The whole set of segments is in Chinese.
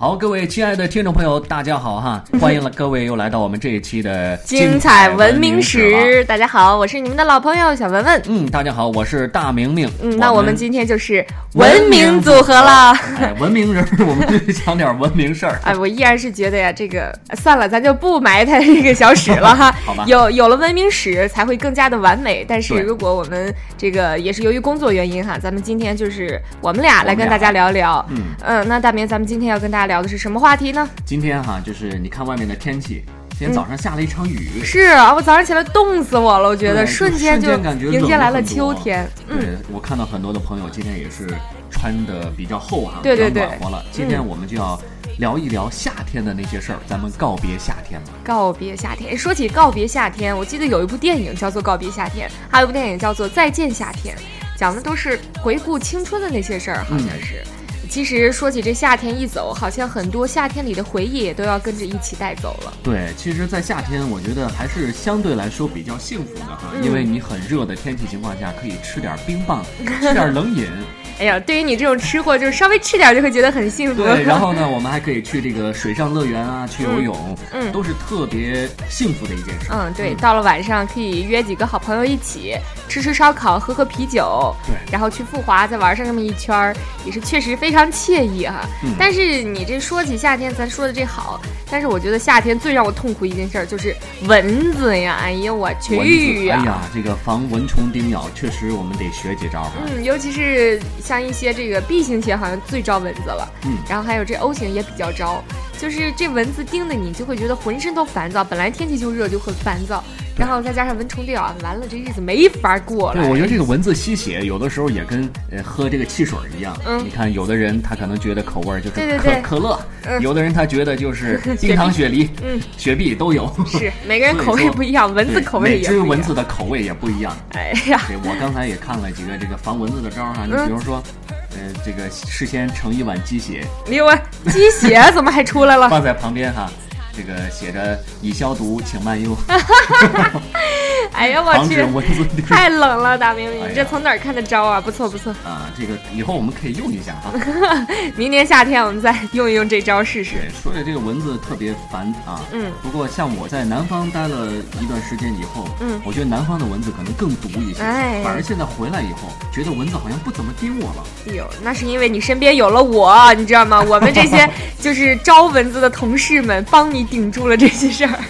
好，各位亲爱的听众朋友，大家好哈！欢迎了各位又来到我们这一期的精彩文明史史。大家好，我是你们的老朋友小文文。嗯，大家好，我是大明明。嗯，那我们今天就是文文明组合了。哎，文明人，我们就讲点文明事儿。哎，我依然是觉得呀，这个算了，咱就不埋汰这个小史了哈。好吧有有了文明史，才会更加的完美。但是如果我们这个也是由于工作原因哈，咱们今天就是我们俩来跟大家聊聊。嗯嗯，那大明，咱们今天要跟大家聊的是什么话题呢？今天哈，就是你看外面的天气，今天早上下了一场雨。是啊，我早上起来冻死我了，我觉得瞬间就迎接来了秋天。嗯，对，我看到很多的朋友今天也是穿的比较厚哈，对暖和了。今天我们就要聊一聊夏天的那些事儿，咱们告别夏天了。告别夏天。说起告别夏天，我记得有一部电影叫做《告别夏天》，还有一部电影叫做《再见夏天》，讲的都是回顾青春的那些事儿，好像是。其实说起这夏天一走，好像很多夏天里的回忆也都要跟着一起带走了。对，其实，在夏天，我觉得还是相对来说比较幸福的哈，嗯因为你很热的天气情况下，可以吃点冰棒，吃点冷饮，哎呀，对于你这种吃货，就是稍微吃点就会觉得很幸福。对，然后呢，我们还可以去这个水上乐园啊，去游泳，嗯都是特别幸福的一件事。嗯，对，到了晚上可以约几个好朋友一起吃吃烧烤，喝喝啤酒，对然后去富华再玩上那么一圈儿，也是确实非常惬意哈。嗯但是你这说起夏天，咱说的这好，但是我觉得夏天最让我痛苦一件事儿就是蚊子呀！哎呀，我蚊去子，呀！哎呀，这个防蚊虫叮咬，确实我们得学几招哈。嗯，尤其是像一些这个 B 型血好像最招蚊子了，嗯。然后还有这 O 型也比较招，就是这蚊子叮的你就会觉得浑身都烦躁，本来天气就热就很烦躁，然后再加上蚊虫叮咬，完了这日子没法过了。对，我觉得这个蚊子吸血有的时候也跟呃喝这个汽水一样。嗯你看，有的人他可能觉得口味儿就是可可乐，嗯有的人他觉得就是 冰糖雪梨，嗯，雪碧都有。是每个人口味不一样，蚊子口味也不一样。蚊子的口味也不一样。哎呀，对，我刚才也看了几个这个防蚊子的招儿哈，你嗯比如说，呃，这个事先盛一碗鸡血李文鸡血怎么还出来了？放在旁边哈，这个写着已消毒，请慢用，哎呀，我去。太冷了，大明明，哎你这从哪儿看的招啊？不错不错，啊，这个以后我们可以用一下哈。明年夏天我们再用一用这招试试。对，说起这个蚊子特别烦啊。嗯。不过像我在南方待了一段时间以后，嗯我觉得南方的蚊子可能更毒一些。哎反而现在回来以后，觉得蚊子好像不怎么叮我了。哎呦，那是因为你身边有了我，你知道吗？我们这些就是招蚊子的同事们，帮你顶住了这些事儿。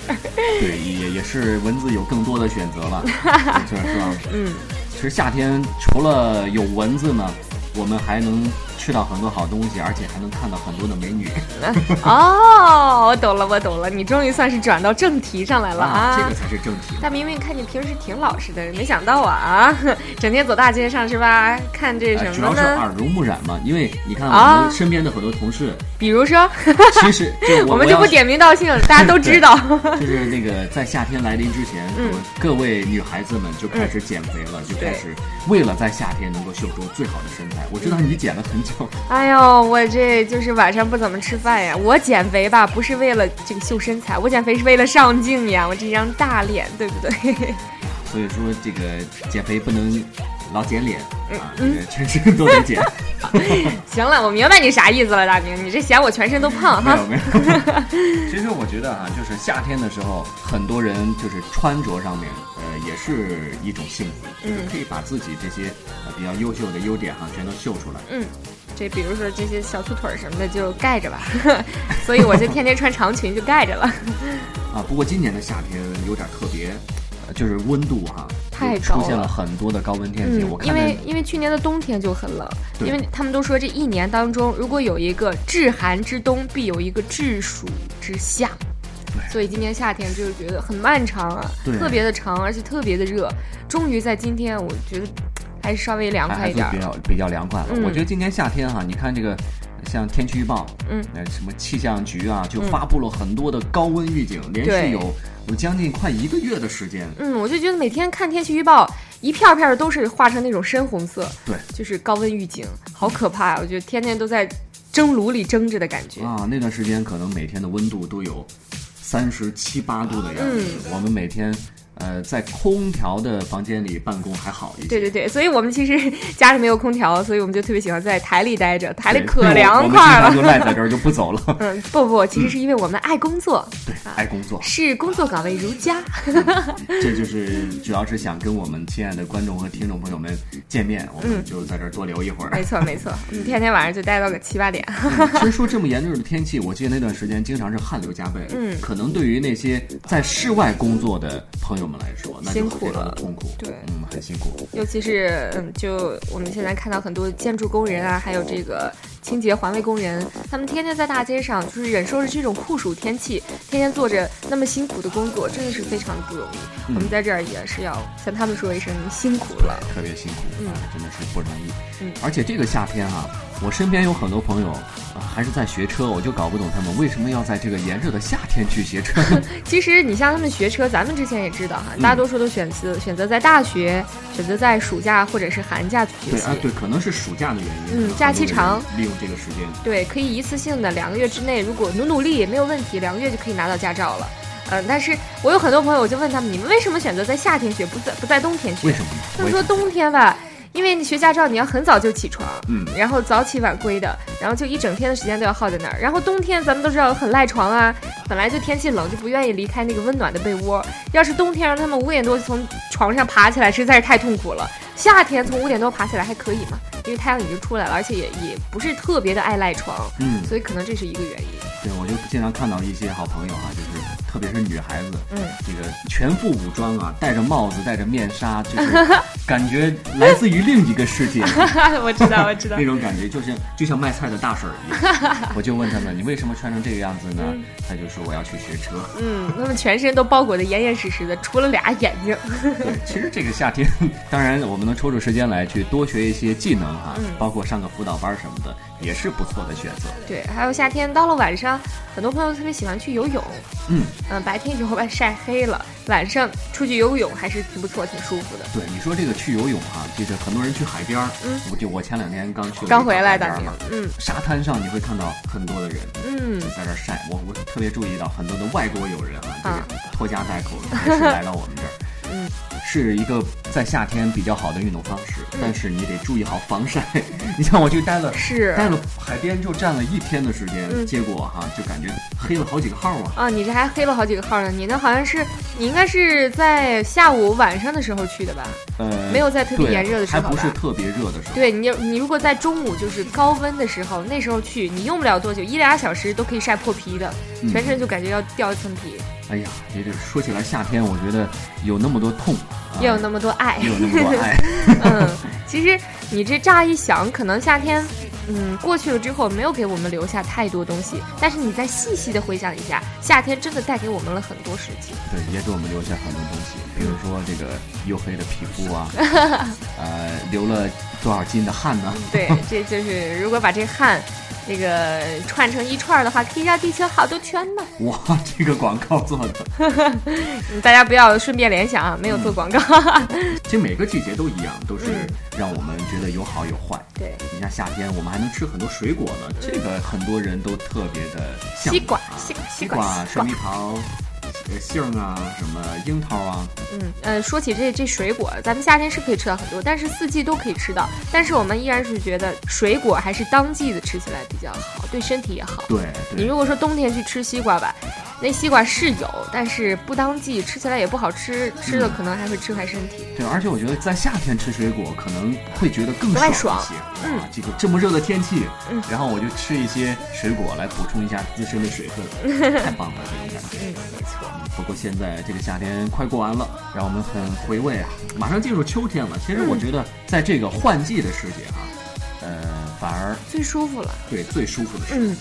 对，也也是蚊子有更多的选择了，是是吧？嗯，其实夏天除了有蚊子呢，我们还能吃到很多好东西，而且还能看到很多的美女 哦，我懂了，我懂了，你终于算是转到正题上来了啊！这个才是正题。大明明看你平时挺老实的，没想到啊啊，整天走大街上是吧？看这什么呢？要是耳濡目染嘛，因为你看我啊们身边的很多同事，比如说，其实就我我们就不点名道姓，大家都知道。就是那个在夏天来临之前，嗯各位女孩子们就开始减肥了，就开始为了在夏天能够秀出最好的身材。我知道你减了很久，哎呦，我这就是晚上不怎么吃饭呀。我减肥吧，不是为了这个秀身材，我减肥是为了上镜呀。我这张大脸，对不对？所以说这个减肥不能老减脸啊，这嗯个全身都得减。行了，我明白你啥意思了，大明，你这嫌我全身都胖哈没有。没有。其实我觉得啊，就是夏天的时候，很多人就是穿着上面，呃，也是一种幸福，就是嗯可以把自己这些呃比较优秀的优点哈、全都秀出来。嗯，这比如说这些小粗腿儿什么的就盖着吧，所以我就天天穿长裙就盖着了。啊，不过今年的夏天有点特别，呃就是温度哈、太高了出现了很多的高温天气。我，嗯因为因为去年的冬天就很冷，因为他们都说这一年当中，如果有一个至寒之冬，必有一个至暑之夏。所以今年夏天就是觉得很漫长啊，特别的长，而且特别的热。终于在今天，我觉得还是稍微凉快一点比。较比较凉快了。嗯我觉得今年夏天哈、你看这个像天气预报，嗯，呃，什么气象局啊，就发布了很多的高温预警，连续有有将近快一个月的时间。嗯，我就觉得每天看天气预报，一片儿片儿的都是画成那种深红色，对，就是高温预警，好可怕呀、我觉得天天都在蒸炉里蒸着的感觉。啊，那段时间可能每天的温度都有三十七八度的样子，嗯我们每天。呃，在空调的房间里办公还好一些。对对对，所以我们其实 家里没有空调，所以我们就特别喜欢在台里待着，台里可凉快了。就赖在这儿就不走了。嗯，不不，其实是因为我们爱工作，对，爱工作，是工作岗位如家。这就是主要是想跟我们亲爱的观众和听众朋友们见面，我们就在这儿多留一会儿。没错没错，我们天天晚上就待到个七八点。其实说这么炎热的天气，我记得那段时间经常是汗流浃背。嗯可能对于那些在室外工作的朋友们来说，辛苦了痛苦。对嗯，很辛苦。尤其是嗯，就我们现在看到很多建筑工人啊，还有这个清洁环卫工人，他们天天在大街上就是忍受着这种酷暑天气，天天做着那么辛苦的工作，真的是非常的不容易。嗯我们在这儿也是要向他们说一声辛苦了。特别辛苦，嗯啊，真的是不容易。嗯而且这个夏天啊，我身边有很多朋友啊，还是在学车，我就搞不懂他们为什么要在这个炎热的夏天去学车。其实你像他们学车，咱们之前也知道哈，嗯大多数都选择选择在大学，选择在暑假或者是寒假去学习。对啊，对，可能是暑假的原因。嗯假期长利用这个时间。对，可以一次性的两个月之内，如果努努力也没有问题，两个月就可以拿到驾照了。嗯，但是我有很多朋友，我就问他们，你们为什么选择在夏天学，不在不在冬天学？为什么？他们说冬天吧，因为你学驾照你要很早就起床，嗯然后早起晚归的，然后就一整天的时间都要耗在那儿。然后冬天咱们都知道很赖床啊，本来就天气冷，就不愿意离开那个温暖的被窝。要是冬天让他们五点多就从床上爬起来，实在是太痛苦了。夏天从五点多爬起来还可以嘛，因为太阳已经出来了，而且也也不是特别的爱赖床，嗯，所以可能这是一个原因。对，我就经常看到一些好朋友啊，就是特别是女孩子，嗯，这个全副武装啊，戴着帽子，戴着面纱，就是 感觉来自于另一个世界。我知道，我知道那。种感觉，就像就像卖菜的大婶儿一样。我就问他们，你为什么穿成这个样子呢？他就说我要去学车。嗯，他们全身都包裹得严严实实的，除了俩眼睛。对，其实这个夏天，当然我们能抽出时间来去多学一些技能哈、嗯包括上个辅导班什么的，也是不错的选择。对，还有夏天到了晚上，很多朋友特别喜欢去游泳。嗯，嗯，白天就会把晒黑了，晚上出去游泳还是挺不错，挺舒服的。对，你说这个去游泳哈、就是很多人去海边儿，嗯我就我前两天刚去刚回来的嗯沙滩上你会看到很多的人，嗯就，在这儿晒。我我特别注意到很多的外国友人啊，就是拖家带口的还是来到我们这儿。嗯，是一个在夏天比较好的运动方式，嗯但是你得注意好防晒。你像我就待了是待了海边就站了一天的时间，嗯结果哈、就感觉黑了好几个号啊。啊，你这还黑了好几个号呢。你那好像是，你应该是在下午晚上的时候去的吧？呃，没有在特别炎热的时候还不是特别热的时候。对你，你如果在中午就是高温的时候，那时候去，你用不了多久，一俩小时都可以晒破皮的，嗯全身就感觉要掉一层皮，哎呀，这这说起来夏天，我觉得有那么多痛，啊、也有那么多爱。也有那么多爱。嗯，其实你这乍一想，可能夏天，嗯，过去了之后没有给我们留下太多东西，但是你再细细的回想一下，夏天真的带给我们了很多事情。对，也给我们留下很多东西，比如说这个黝黑的皮肤啊，呃，流了多少斤的汗呢？对，这就是如果把这汗，这个串成一串儿的话，可以绕地球好多圈呢。哇，这个广告做的，嗯大家不要顺便联想啊，没有做广告。其实每个季节都一样，都是嗯让我们觉得有好有坏。对，你像夏天，我们还能吃很多水果呢，这个很多人都特别的向往西瓜啊西瓜西瓜、西瓜水蜜桃、呃杏啊，什么樱桃啊，嗯呃，说起这这水果，咱们夏天是可以吃到很多，但是四季都可以吃到。但是我们依然是觉得水果还是当季的吃起来比较好，对身体也好。对对，你如果说冬天去吃西瓜吧，那西瓜是有，但是不当季，吃起来也不好吃，吃了可能还会吃坏身体。对，而且我觉得在夏天吃水果可能会觉得更爽一些。嗯啊，这个这么热的天气，嗯然后我就吃一些水果来补充一下自身的水分，太棒了这种感觉。嗯，没错。不过现在这个夏天快过完了，让我们很回味啊！马上进入秋天了。其实我觉得在这个换季的时节啊、呃，反而最舒服了。对最舒服的时嗯节。，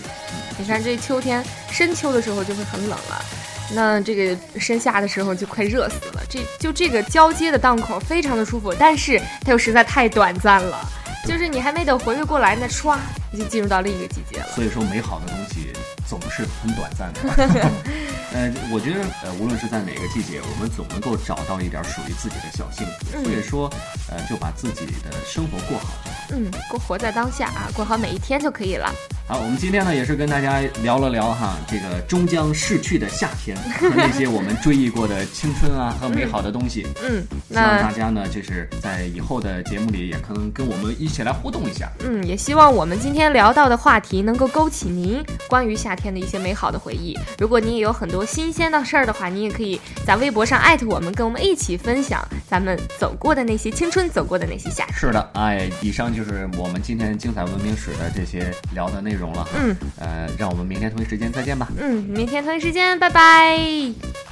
你看这秋天深秋的时候就会很冷了，那这个深夏的时候就快热死了。这就这个交接的档口非常的舒服，但是它又实在太短暂了，就是你还没等回味过来呢，唰你就进入到另一个季节了。所以说，美好的东西总是很短暂的。呃，我觉得呃，无论是在哪个季节，我们总能够找到一点属于自己的小幸福。嗯所以说，呃，就把自己的生活过好。嗯，过活在当下啊，过好每一天就可以了。好，我们今天呢也是跟大家聊了聊哈，这个终将逝去的夏天 和那些我们追忆过的青春啊和美好的东西。嗯，希望大家呢就是在以后的节目里也可能跟我们一起来互动一下。嗯，也希望我们今天聊到的话题能够勾起您关于夏天的一些美好的回忆。如果您也有很多新鲜的事儿的话，您也可以在微博上艾特我们，跟我们一起分享咱们走过的那些青春，走过的那些夏天。是的，哎，以上就是我们今天精彩文明史的这些聊的内容了。嗯，呃，让我们明天同一时间再见吧。嗯，明天同一时间，拜拜。